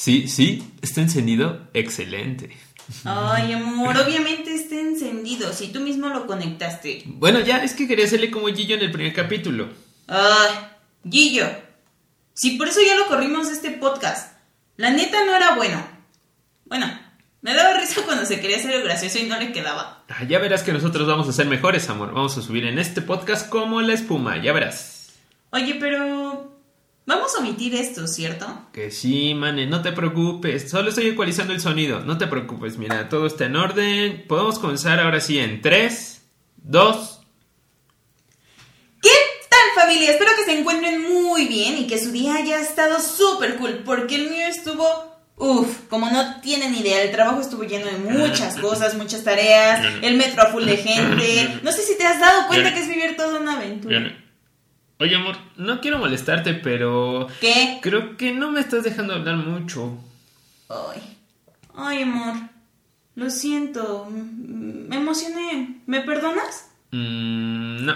Sí, sí, está encendido. Excelente. Ay, amor, obviamente está encendido. Si tú mismo lo conectaste. Bueno, ya, es que quería hacerle como Gillo en el primer capítulo. Ay, Gillo. Si por eso ya lo corrimos este podcast. La neta no era bueno. Bueno, me daba risa cuando se quería hacer el gracioso y no le quedaba. Ah, ya verás que nosotros vamos a ser mejores, amor. Vamos a subir en este podcast como la espuma, ya verás. Oye, pero... Vamos a omitir esto, ¿cierto? Que sí, mane, no te preocupes. Solo estoy ecualizando el sonido. No te preocupes, mira, todo está en orden. Podemos comenzar ahora sí en 3, 2. ¿Qué tal familia? Espero que se encuentren muy bien y que su día haya estado súper cool, porque el mío estuvo... Uf, como no tienen idea, el trabajo estuvo lleno de muchas cosas, muchas tareas, el metro a full de gente. No sé si te has dado cuenta que es vivir toda una aventura. Oye, amor, no quiero molestarte, pero... ¿Qué? Creo que no me estás dejando hablar mucho. Ay, ay, amor. Lo siento. Me emocioné. ¿Me perdonas? Mm, no.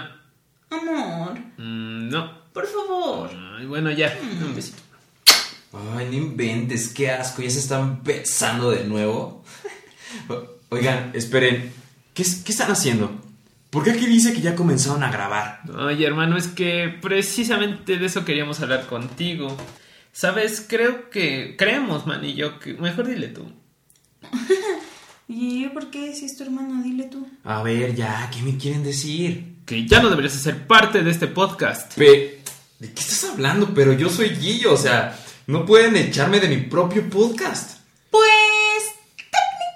Amor. Mm, no. Por favor. Ay, bueno, ya. Un besito. Ay, no inventes, qué asco, ya se están besando de nuevo. Oigan, esperen, ¿qué, qué están haciendo? ¿Por qué aquí dice que ya comenzaron a grabar? Oye, hermano, es que precisamente de eso queríamos hablar contigo. Sabes, creo que. Creemos, man, y yo que. Mejor dile tú. ¿Y yo por qué? Si es tu hermano, dile tú. A ver, ya, ¿qué me quieren decir? Que ya no deberías ser parte de este podcast. Pe ¿De qué estás hablando? Pero yo soy Guillo, o sea, no pueden echarme de mi propio podcast.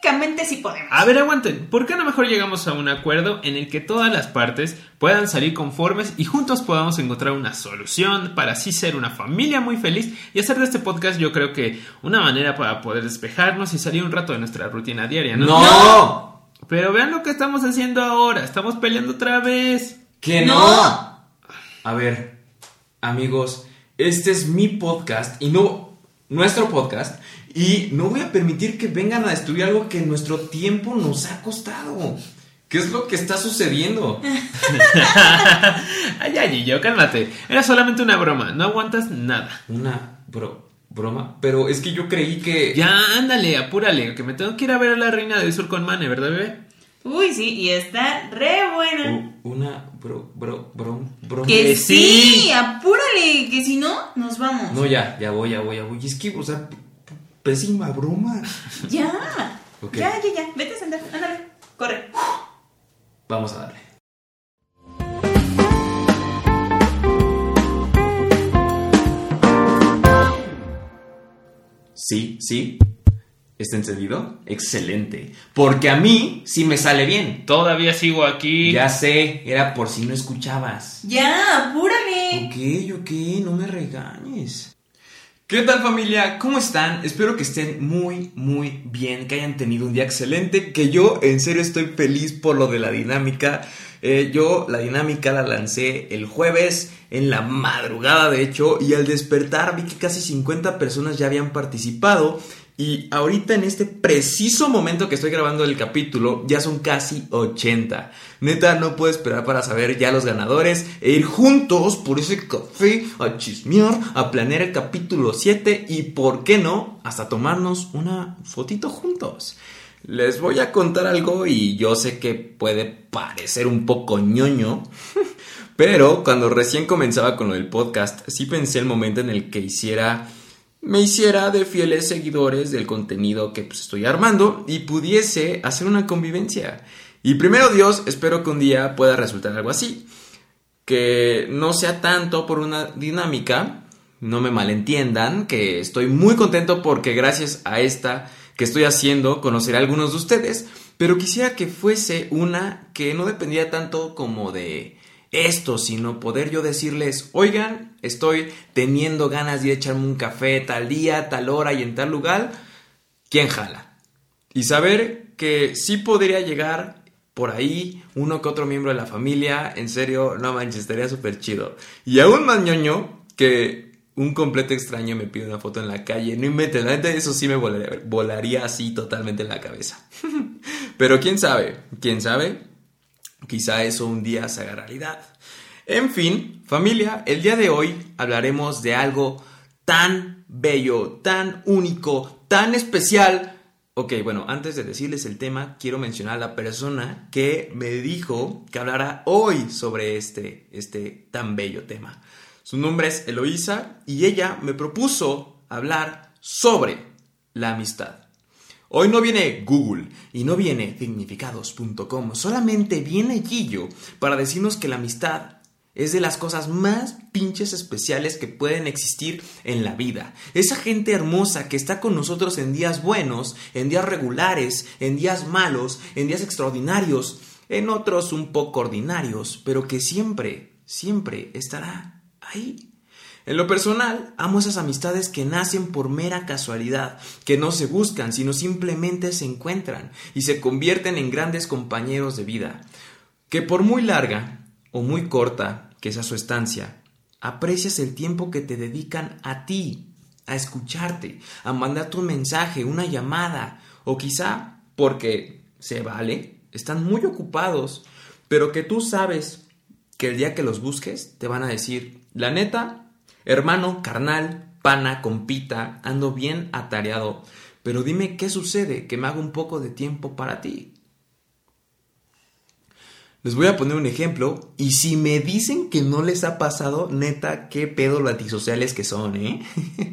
Técnicamente sí podemos. A ver, aguanten. ¿Por qué no mejor llegamos a un acuerdo en el que todas las partes puedan salir conformes y juntos podamos encontrar una solución para así ser una familia muy feliz y hacer de este podcast yo creo que una manera para poder despejarnos y salir un rato de nuestra rutina diaria, ¿no? ¡No! Pero vean lo que estamos haciendo ahora. Estamos peleando otra vez. ¡Que no! A ver, amigos, este es mi podcast y no nuestro podcast y no voy a permitir que vengan a destruir algo que nuestro tiempo nos ha costado. ¿Qué es lo que está sucediendo? ay, ay, yo, cálmate. Era solamente una broma. No aguantas nada. Una bro broma, pero es que yo creí que Ya, ándale, apúrale, que me tengo que ir a ver a la reina del sur con Mane, ¿verdad, bebé? Uy, sí, y está re buena. U- una bro bro bro broma. que sí, sí. apúrale, que si no, nos vamos. No, ya, ya voy, ya voy, ya voy. Es que, o sea, pésima broma. Ya. Ya, ya, ya. Vete a sentar, ándale. Corre. Vamos a darle. Sí, sí. ¿Está encendido? Excelente. Porque a mí sí me sale bien. Todavía sigo aquí. Ya sé, era por si no escuchabas. Ya, apúrale. Ok, ok, no me regañes. ¿Qué tal familia? ¿Cómo están? Espero que estén muy, muy bien, que hayan tenido un día excelente, que yo en serio estoy feliz por lo de la dinámica. Eh, yo la dinámica la lancé el jueves, en la madrugada de hecho, y al despertar vi que casi 50 personas ya habían participado. Y ahorita en este preciso momento que estoy grabando el capítulo, ya son casi 80. Neta, no puedo esperar para saber ya los ganadores e ir juntos por ese café a chismear, a planear el capítulo 7 y, ¿por qué no?, hasta tomarnos una fotito juntos. Les voy a contar algo y yo sé que puede parecer un poco ñoño, pero cuando recién comenzaba con lo del podcast, sí pensé el momento en el que hiciera me hiciera de fieles seguidores del contenido que pues, estoy armando y pudiese hacer una convivencia. Y primero Dios, espero que un día pueda resultar algo así. Que no sea tanto por una dinámica, no me malentiendan, que estoy muy contento porque gracias a esta que estoy haciendo conoceré a algunos de ustedes, pero quisiera que fuese una que no dependía tanto como de esto, sino poder yo decirles, oigan, estoy teniendo ganas de echarme un café tal día, tal hora y en tal lugar, ¿quién jala? Y saber que sí podría llegar por ahí uno que otro miembro de la familia, en serio, no manches, estaría súper chido. Y aún más ñoño que un completo extraño me pide una foto en la calle, no inventes, la neta eso sí me volaría, volaría así totalmente en la cabeza. Pero quién sabe, quién sabe, Quizá eso un día se haga realidad. En fin, familia, el día de hoy hablaremos de algo tan bello, tan único, tan especial. Ok, bueno, antes de decirles el tema, quiero mencionar a la persona que me dijo que hablara hoy sobre este, este tan bello tema. Su nombre es Eloísa y ella me propuso hablar sobre la amistad. Hoy no viene Google y no viene significados.com, solamente viene Gillo para decirnos que la amistad es de las cosas más pinches especiales que pueden existir en la vida. Esa gente hermosa que está con nosotros en días buenos, en días regulares, en días malos, en días extraordinarios, en otros un poco ordinarios, pero que siempre, siempre estará ahí. En lo personal, amo esas amistades que nacen por mera casualidad, que no se buscan, sino simplemente se encuentran y se convierten en grandes compañeros de vida. Que por muy larga o muy corta que sea su estancia, aprecias el tiempo que te dedican a ti, a escucharte, a mandar tu mensaje, una llamada, o quizá porque se vale, están muy ocupados, pero que tú sabes que el día que los busques te van a decir, la neta, hermano, carnal, pana, compita, ando bien atareado, pero dime qué sucede, que me hago un poco de tiempo para ti. Les voy a poner un ejemplo y si me dicen que no les ha pasado, neta, qué pedo los antisociales que son, ¿eh?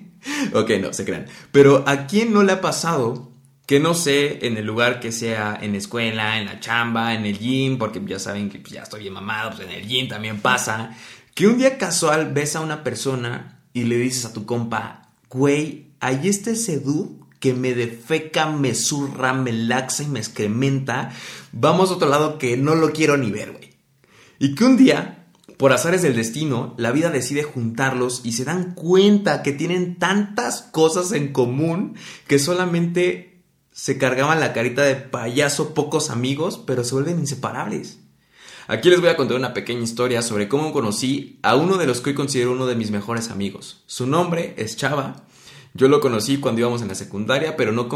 ok, no, se crean. Pero ¿a quién no le ha pasado que no sé, en el lugar que sea, en la escuela, en la chamba, en el gym, porque ya saben que pues, ya estoy bien mamado, pues en el gym también pasa, que un día casual ves a una persona y le dices a tu compa, güey, ahí está ese que me defeca, me zurra, me laxa y me excrementa, vamos a otro lado que no lo quiero ni ver, güey. Y que un día, por azares del destino, la vida decide juntarlos y se dan cuenta que tienen tantas cosas en común que solamente se cargaban la carita de payaso pocos amigos, pero se vuelven inseparables. Aquí les voy a contar una pequeña historia sobre cómo conocí a uno de los que hoy considero uno de mis mejores amigos. Su nombre es Chava. Yo lo conocí cuando íbamos en la secundaria, pero no,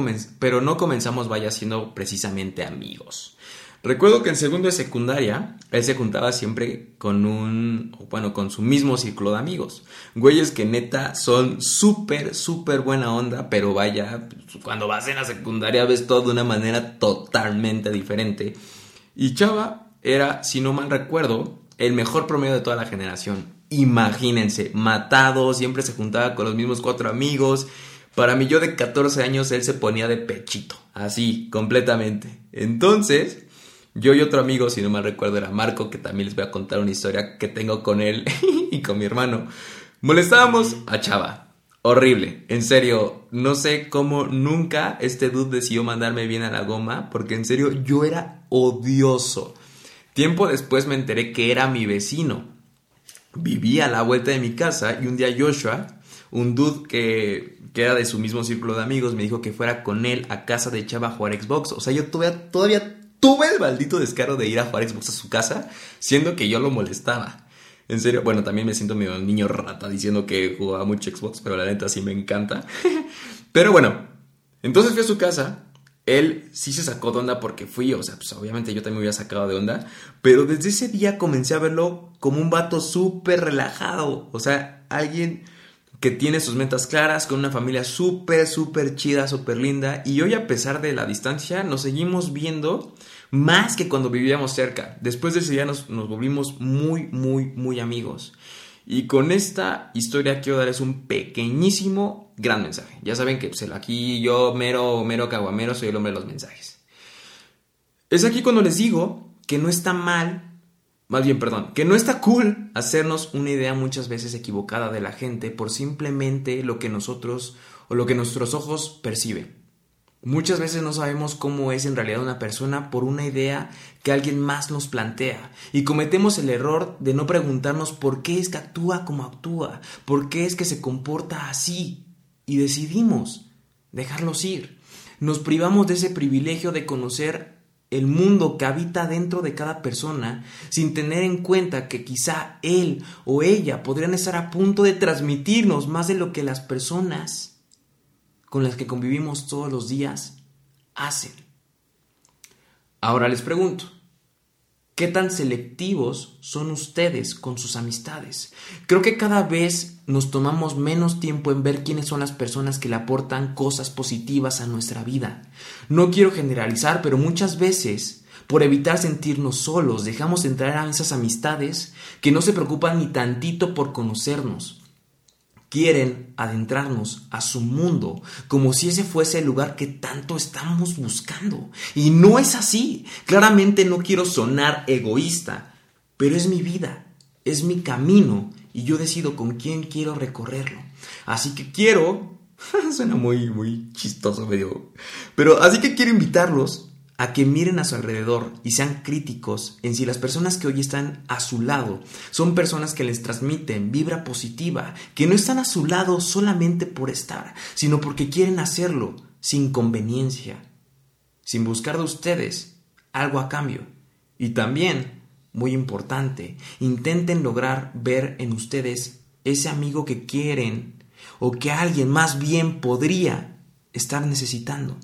comenzamos vaya siendo precisamente amigos. Recuerdo que en segundo de secundaria, él se juntaba siempre con un, bueno, con su mismo círculo de amigos. Güeyes que neta son súper, súper buena onda, pero vaya, cuando vas en la secundaria ves todo de una manera totalmente diferente. Y Chava era, si no mal recuerdo, el mejor promedio de toda la generación. Imagínense, matado, siempre se juntaba con los mismos cuatro amigos. Para mí, yo de 14 años, él se ponía de pechito, así, completamente. Entonces, yo y otro amigo, si no me recuerdo, era Marco, que también les voy a contar una historia que tengo con él y con mi hermano. Molestábamos a Chava. Horrible, en serio, no sé cómo nunca este dude decidió mandarme bien a la goma, porque en serio yo era odioso. Tiempo después me enteré que era mi vecino. Vivía a la vuelta de mi casa y un día Joshua, un dude que, que era de su mismo círculo de amigos, me dijo que fuera con él a casa de Chava a jugar Xbox. O sea, yo todavía, todavía tuve el maldito descaro de ir a jugar Xbox a su casa, siendo que yo lo molestaba. En serio, bueno, también me siento medio niño rata diciendo que jugaba mucho Xbox, pero la neta sí me encanta. pero bueno, entonces fui a su casa. Él sí se sacó de onda porque fui, o sea, pues obviamente yo también me había sacado de onda, pero desde ese día comencé a verlo como un vato súper relajado, o sea, alguien que tiene sus metas claras, con una familia súper, súper chida, súper linda. Y hoy, a pesar de la distancia, nos seguimos viendo más que cuando vivíamos cerca. Después de ese día nos, volvimos muy, muy, muy amigos. Y con esta historia quiero darles un pequeñísimo, gran mensaje. Ya saben que pues, aquí yo, mero, mero caguamero, soy el hombre de los mensajes. Es aquí cuando les digo que no está mal más bien, perdón, que no está cool hacernos una idea muchas veces equivocada de la gente por simplemente lo que nosotros o lo que nuestros ojos perciben. Muchas veces no sabemos cómo es en realidad una persona por una idea que alguien más nos plantea y cometemos el error de no preguntarnos por qué es que actúa como actúa, por qué es que se comporta así y decidimos dejarlos ir. Nos privamos de ese privilegio de conocer el mundo que habita dentro de cada persona sin tener en cuenta que quizá él o ella podrían estar a punto de transmitirnos más de lo que las personas con las que convivimos todos los días hacen. Ahora les pregunto, qué tan selectivos son ustedes con sus amistades. Creo que cada vez nos tomamos menos tiempo en ver quiénes son las personas que le aportan cosas positivas a nuestra vida. No quiero generalizar, pero muchas veces, por evitar sentirnos solos, dejamos entrar a esas amistades que no se preocupan ni tantito por conocernos quieren adentrarnos a su mundo como si ese fuese el lugar que tanto estamos buscando. Y no es así. Claramente no quiero sonar egoísta, pero es mi vida, es mi camino y yo decido con quién quiero recorrerlo. Así que quiero... Suena muy, muy chistoso medio. Pero así que quiero invitarlos a que miren a su alrededor y sean críticos en si las personas que hoy están a su lado son personas que les transmiten vibra positiva, que no están a su lado solamente por estar, sino porque quieren hacerlo sin conveniencia, sin buscar de ustedes algo a cambio. Y también, muy importante, intenten lograr ver en ustedes ese amigo que quieren o que alguien más bien podría estar necesitando.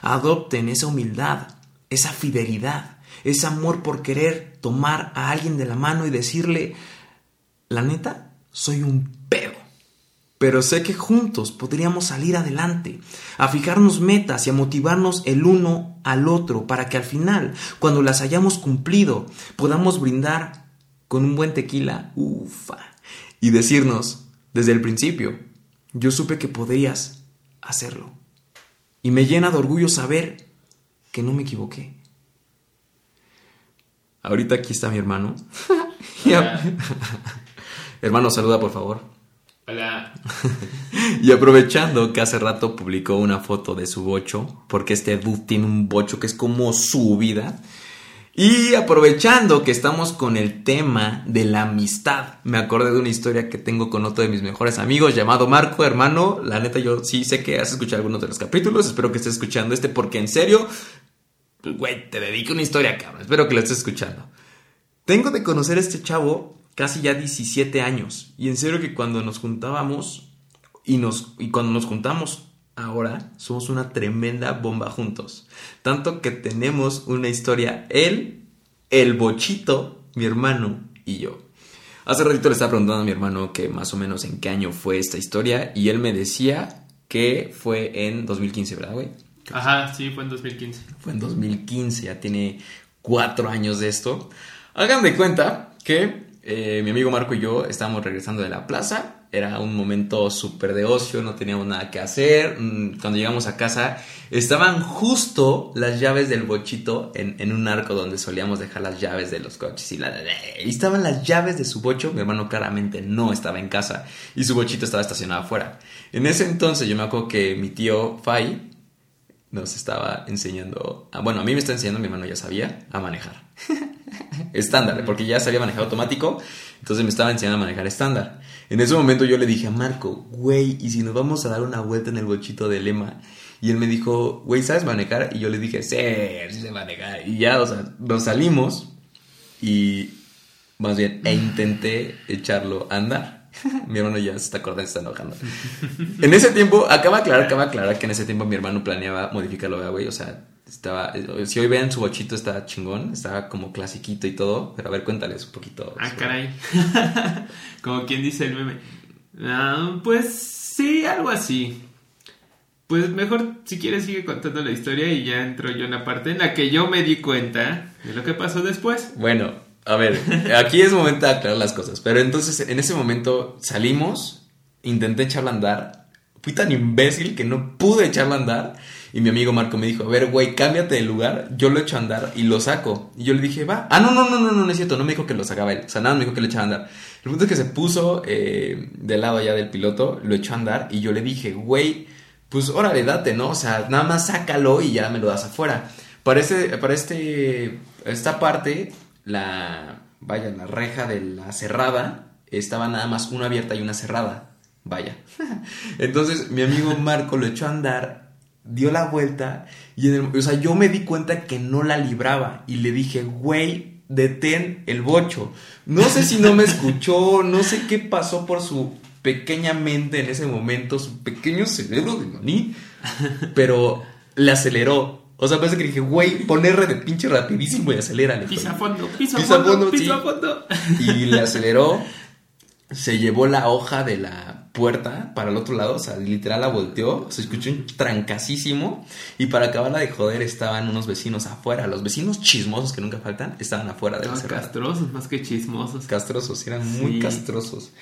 Adopten esa humildad, esa fidelidad, ese amor por querer tomar a alguien de la mano y decirle, la neta, soy un pedo. Pero sé que juntos podríamos salir adelante, a fijarnos metas y a motivarnos el uno al otro para que al final, cuando las hayamos cumplido, podamos brindar con un buen tequila, ufa, y decirnos desde el principio, yo supe que podrías hacerlo. Y me llena de orgullo saber que no me equivoqué. Ahorita aquí está mi hermano. hermano, saluda por favor. Hola. y aprovechando que hace rato publicó una foto de su bocho, porque este dude tiene un bocho que es como su vida. Y aprovechando que estamos con el tema de la amistad, me acordé de una historia que tengo con otro de mis mejores amigos llamado Marco, hermano. La neta, yo sí sé que has escuchado algunos de los capítulos, espero que estés escuchando este porque en serio, güey, te dedico una historia, cabrón. Espero que lo estés escuchando. Tengo de conocer a este chavo casi ya 17 años. Y en serio que cuando nos juntábamos y, nos, y cuando nos juntamos ahora somos una tremenda bomba juntos. Tanto que tenemos una historia, él, el bochito, mi hermano y yo. Hace ratito le estaba preguntando a mi hermano que más o menos en qué año fue esta historia y él me decía que fue en 2015, ¿verdad, güey? Ajá, sí, fue en 2015. Fue en 2015, ya tiene cuatro años de esto. Hagan de cuenta que eh, mi amigo Marco y yo estábamos regresando de la plaza era un momento súper de ocio, no teníamos nada que hacer. Mm, cuando llegamos a casa, estaban justo las llaves del bochito en, un arco donde solíamos dejar las llaves de los coches. Y, la, y estaban las llaves de su bocho. Mi hermano claramente no estaba en casa y su bochito estaba estacionado afuera. En ese entonces, yo me acuerdo que mi tío Fai nos estaba enseñando. bueno, a mí me está enseñando, mi hermano ya sabía, a manejar. estándar, porque ya sabía manejar automático. Entonces me estaba enseñando a manejar estándar. En ese momento yo le dije a Marco, güey, ¿y si nos vamos a dar una vuelta en el bochito de Lema? Y él me dijo, güey, ¿sabes manejar? Y yo le dije, sí, sí sé manejar. Y ya, o sea, nos salimos y más bien, e intenté echarlo a andar. mi hermano ya se está acordando, se está enojando. en ese tiempo, acaba de aclarar, acaba de aclarar que en ese tiempo mi hermano planeaba modificarlo, güey, o sea, estaba, eh, si hoy ven su bochito está chingón, estaba como clasiquito y todo, pero a ver, cuéntales un poquito. Ah, caray. como quien dice el meme. Ah, pues sí, algo así. Pues mejor si quieres sigue contando la historia y ya entro yo en la parte en la que yo me di cuenta de lo que pasó después. Bueno, a ver, aquí es momento de aclarar las cosas, pero entonces en ese momento salimos, intenté echarla a andar, fui tan imbécil que no pude echarla a andar y mi amigo Marco me dijo, a ver, güey, cámbiate de lugar, yo lo echo a andar y lo saco. Y yo le dije, va. Ah, no, no, no, no, no, no es cierto, no me dijo que lo sacaba él. O sea, nada, me dijo que lo echaba a andar. El punto es que se puso eh, del lado allá del piloto, lo echó a andar y yo le dije, güey, pues órale, date, ¿no? O sea, nada más sácalo y ya me lo das afuera. Para, este, para este, esta parte, la, vaya, la reja de la cerrada, estaba nada más una abierta y una cerrada. Vaya. Entonces mi amigo Marco lo echó a andar dio la vuelta y en el, o sea, yo me di cuenta que no la libraba y le dije, güey, detén el bocho. No sé si no me escuchó, no sé qué pasó por su pequeña mente en ese momento, su pequeño cerebro de maní, pero le aceleró O sea, parece que dije, güey, pon R de pinche rapidísimo y acelérale. Pisa fondo, pisa a Pisa fondo, fondo, pisa sí. a fondo. Y le aceleró, se llevó la hoja de la puerta para el otro lado, o sea, literal la volteó, se escuchó un trancasísimo y para acabarla de joder estaban unos vecinos afuera, los vecinos chismosos que nunca faltan, estaban afuera de la No, cerrada. castrosos más que chismosos. Castrosos, eran muy castrosos.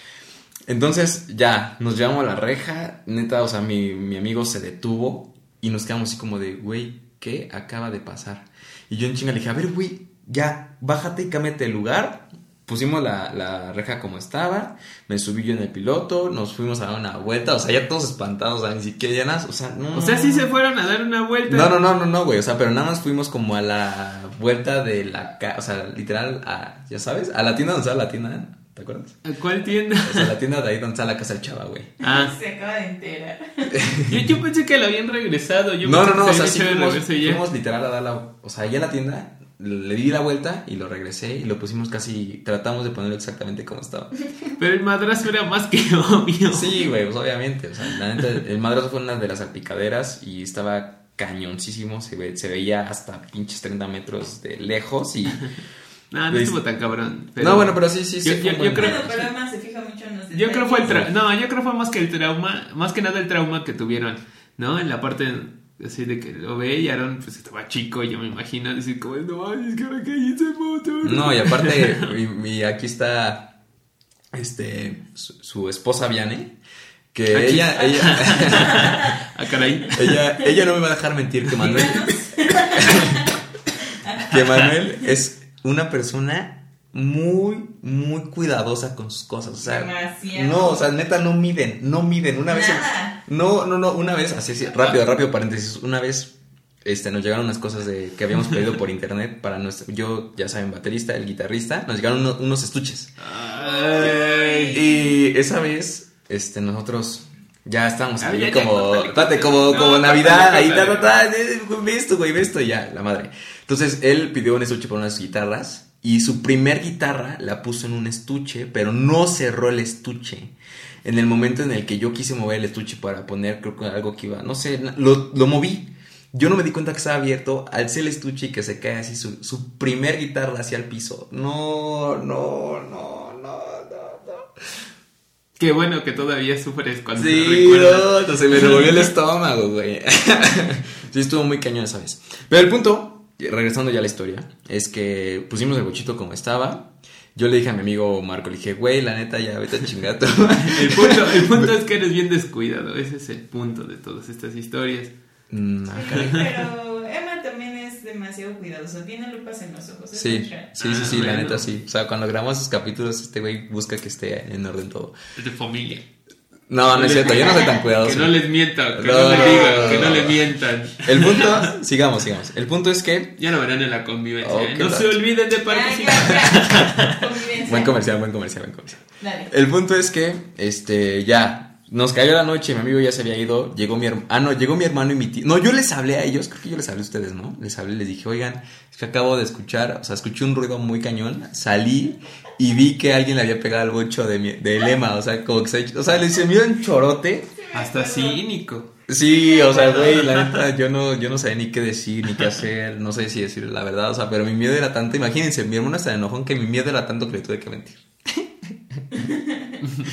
Entonces, ya, nos llevamos a la reja, neta, o sea, mi, mi amigo se detuvo y nos quedamos así como de, güey, ¿qué acaba de pasar? Y yo en chinga le dije, a ver, güey, ya, bájate y cámbiate de lugar. Pusimos la, la reja como estaba, me subí yo en el piloto, nos fuimos a dar una vuelta, o sea, ya todos espantados, o sea, ni siquiera ya nada, o sea, no. O sea, sí se fueron a dar una vuelta. No, no, no, no, no, güey. O sea, pero nada más fuimos como a la vuelta de la casa. O sea, literal, a, ya sabes, a la tienda donde estaba la tienda. ¿Te acuerdas? ¿A cuál tienda? O sea, la tienda de ahí donde está la casa del chava, güey. Ah, Se acaba de enterar. yo, yo pensé que la habían regresado. Yo No, no, pensé no, que o se sea, sí fuimos, fuimos literal a dar la. O sea, allá en la tienda le di la vuelta y lo regresé y lo pusimos casi. Tratamos de ponerlo exactamente como estaba. Pero el madrazo era más que obvio. Sí, güey, pues obviamente. O sea, la neta, el madrazo fue una de las salpicaderas y estaba cañoncísimo. Se, ve- se veía hasta pinches 30 metros de lejos y. No, no ¿Ves? estuvo tan cabrón. pero- No, bueno, pero sí, sí, sí. Yo- yo- creo- además se fija mucho en los detalles. Yo creo fue el tra- no, yo creo fue más que el trauma, más que nada el trauma que tuvieron, ¿no? En la parte así de que lo ve y Aaron pues estaba chico, yo me imagino decir como, no, es que me caí ese motor. No, y aparte, y aquí está este su, su esposa Viane, que Aquí. ella, ella, Ah, caray. ella, ella no me va a dejar mentir que Manuel, que Manuel es una persona muy, muy cuidadosa con sus cosas. O sea, Demasiado. no, o sea, neta, no miden, no miden. Una vez, Nada. No, no, no, una vez, así, así, rápido, rápido, paréntesis, una vez. Este, nos llegaron unas cosas de, que habíamos pedido por internet para nuestro, yo, ya saben, baterista, el guitarrista, nos llegaron uno- unos estuches. Ay. Y esa vez, este, nosotros ya estábamos Ah, ahí ya, como, córtale. como, No, como Navidad, ahí, ta, ta, ta, eh, ve esto, güey, ve esto, ya, la madre. Entonces, él pidió un estuche para unas guitarras, y su primer guitarra la puso en un estuche, pero no cerró el estuche. En el momento en el que yo quise mover el estuche para poner, creo que algo que iba, no sé, lo, lo moví. Yo no me di cuenta que estaba abierto, alcé el estuche y que se cae así su, su primer guitarra hacia el piso. No, no, no, no, no, no. Qué bueno que todavía sufres cuando Sí, recuerdas. no, se me revolvió el estómago, güey. sí, estuvo muy cañón esa vez. Pero el punto, regresando ya a la historia, es que pusimos el bochito como estaba. Yo le dije a mi amigo Marco, le dije, güey, la neta, ya vete a chingato. El punto, el punto es que eres bien descuidado, ese es el punto de todas estas historias. Mm, ah, Sí, pero Emma también es demasiado cuidadosa. Tiene lupas en los ojos. es Sí, sí, sí, sí, Ah, la bueno. neta sí. O sea, cuando grabamos esos capítulos, este güey busca que esté en orden todo. Es de familia. No, no es cierto, yo no soy tan cuidadoso. Que no les mientan, que no, No. les digan, que no les mientan. El punto, sigamos, sigamos. El punto es que. Ya lo verán en la convivencia. Oh, ¿eh? No se olviden de participar. Buen comercial, buen comercial, buen comercial. Dale. El punto es que, este, ya, nos cayó la noche, mi amigo ya se había ido, llegó mi hermano, ah, no, llegó mi hermano y mi tío, no, yo les hablé a ellos, creo que yo les hablé a ustedes, ¿no? Les hablé, les dije, oigan, es que acabo de escuchar, o sea, escuché un ruido muy cañón, salí y vi que alguien le había pegado al bocho de, mi, de Lema, o sea, como que se, o sea, le se dio un chorote. Hasta cínico. Sí, o sea, güey, la neta, yo no, yo no sabía ni qué decir, ni qué hacer, no sé si decir la verdad, o sea, pero mi miedo era tanto, imagínense, mi hermano está enojón que mi miedo era tanto que le tuve que mentir.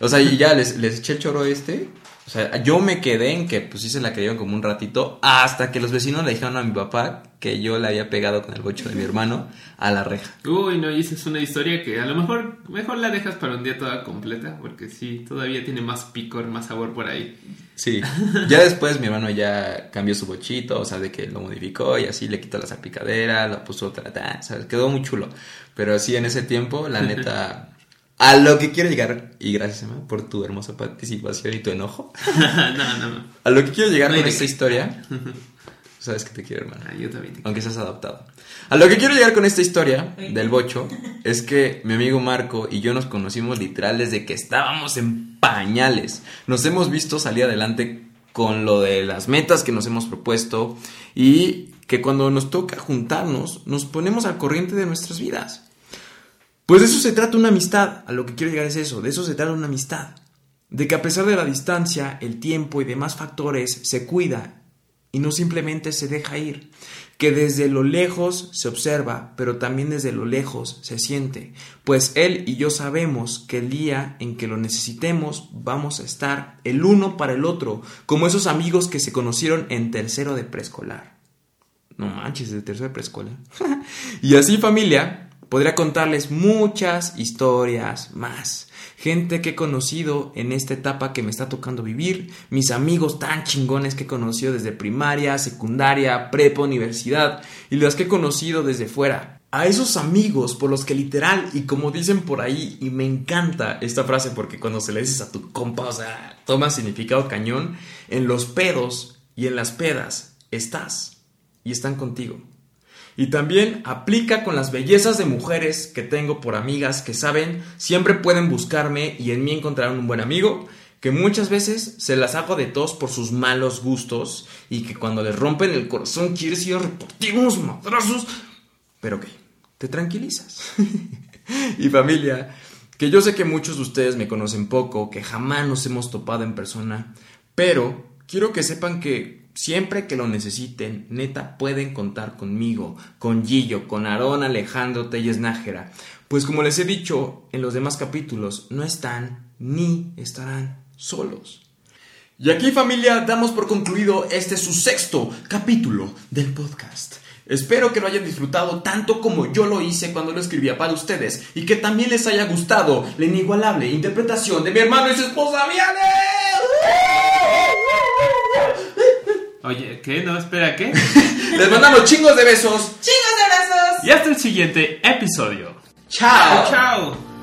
O sea, y ya les, les eché el choro este. O sea, yo me quedé en que pues sí se la creyeron como un ratito. Hasta que los vecinos le dijeron a mi papá que yo le había pegado con el bocho de mi hermano a la reja. Uy, no, y esa es una historia que a lo mejor mejor la dejas para un día toda completa, porque sí, todavía tiene más picor, más sabor por ahí. Sí. Ya después mi hermano ya cambió su bochito, o sea, de que lo modificó y así le quitó la salpicadera, la puso otra, ta, o sea, quedó muy chulo. Pero sí, en ese tiempo, la neta, a lo que quiero llegar, y gracias Emma por tu hermosa participación y tu enojo, no, no, no. a lo que quiero llegar No con esta historia, sabes que te quiero, hermano. Ah, yo también te aunque seas adoptado. A lo que quiero llegar con esta historia del bocho es que mi amigo Marco y yo nos conocimos literal desde que estábamos en pañales. Nos hemos visto salir adelante con lo de las metas que nos hemos propuesto y que cuando nos toca juntarnos nos ponemos al corriente de nuestras vidas. Pues de eso se trata una amistad. A lo que quiero llegar es eso, de eso se trata una amistad. De que a pesar de la distancia, el tiempo y demás factores se cuida y no simplemente se deja ir, que desde lo lejos se observa, pero también desde lo lejos se siente, pues él y yo sabemos que el día en que lo necesitemos vamos a estar el uno para el otro, como esos amigos que se conocieron en tercero de preescolar. No manches, de tercero de preescolar. y así familia, podría contarles muchas historias más gente que he conocido en esta etapa que me está tocando vivir, mis amigos tan chingones que he conocido desde primaria, secundaria, prepa, universidad y los que he conocido desde fuera. A esos amigos por los que literal y como dicen por ahí, y me encanta esta frase porque cuando se le dices a tu compa, o sea, toma significado cañón, en los pedos y en las pedas estás y están contigo. Y también aplica con las bellezas de mujeres que tengo por amigas que saben, siempre pueden buscarme y en mí encontrarán un buen amigo, que muchas veces se las hago de tos por sus malos gustos y que cuando les rompen el corazón quieres ir a repartir madrazos. Pero ok, te tranquilizas. y familia, que yo sé que muchos de ustedes me conocen poco, que jamás nos hemos topado en persona, pero quiero que sepan que Siempre que lo necesiten, neta, pueden contar conmigo, con Gillo, con Aarón Alejandro Telles Nájera. Pues como les he dicho en los demás capítulos, no están ni estarán solos. Y aquí familia, damos por concluido este su sexto capítulo del podcast. Espero que lo hayan disfrutado tanto como yo lo hice cuando lo escribía para ustedes y que también les haya gustado la inigualable interpretación de mi hermano y su esposa Viale. Oye, ¿qué? No, espera, ¿qué? Les mandamos chingos de besos. Chingos de abrazos. Y hasta el siguiente episodio. Chao. Chao.